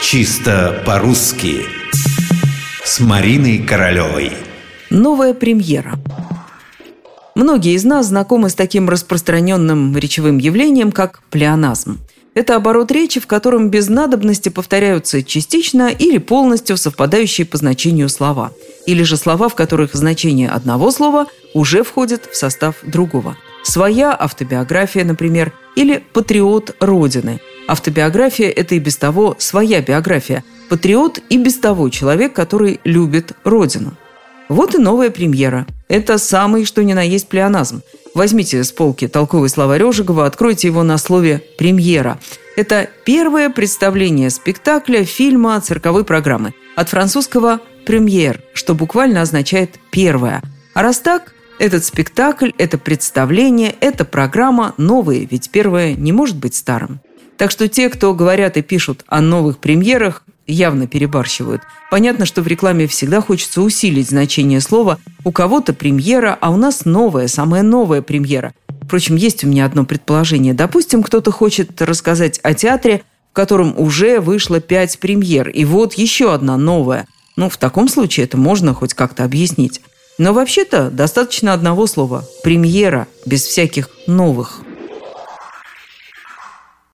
Чисто по-русски С Мариной Королевой Новая премьера Многие из нас знакомы с таким распространенным речевым явлением, как плеоназм. Это оборот речи, в котором без надобности повторяются частично или полностью совпадающие по значению слова. Или же слова, в которых значение одного слова уже входит в состав другого. Своя автобиография, например, или патриот Родины. Автобиография – это и без того своя биография. Патриот и без того человек, который любит Родину. Вот и новая премьера. Это самый что ни на есть плеоназм. Возьмите с полки толковый словарь Ожегова, откройте его на слове «премьера». Это первое представление спектакля, фильма, цирковой программы. От французского «премьер», что буквально означает «первое». А раз так, этот спектакль, это представление, эта программа новые, ведь первое не может быть старым. Так что те, кто говорят и пишут о новых премьерах, явно перебарщивают. Понятно, что в рекламе всегда хочется усилить значение слова. У кого-то премьера, а у нас новая, самая новая премьера. Впрочем, есть у меня одно предположение. Допустим, кто-то хочет рассказать о театре, в котором уже вышло пять премьер, и вот еще одна новая. Ну, в таком случае это можно хоть как-то объяснить. Но вообще-то достаточно одного слова – премьера, без всяких новых.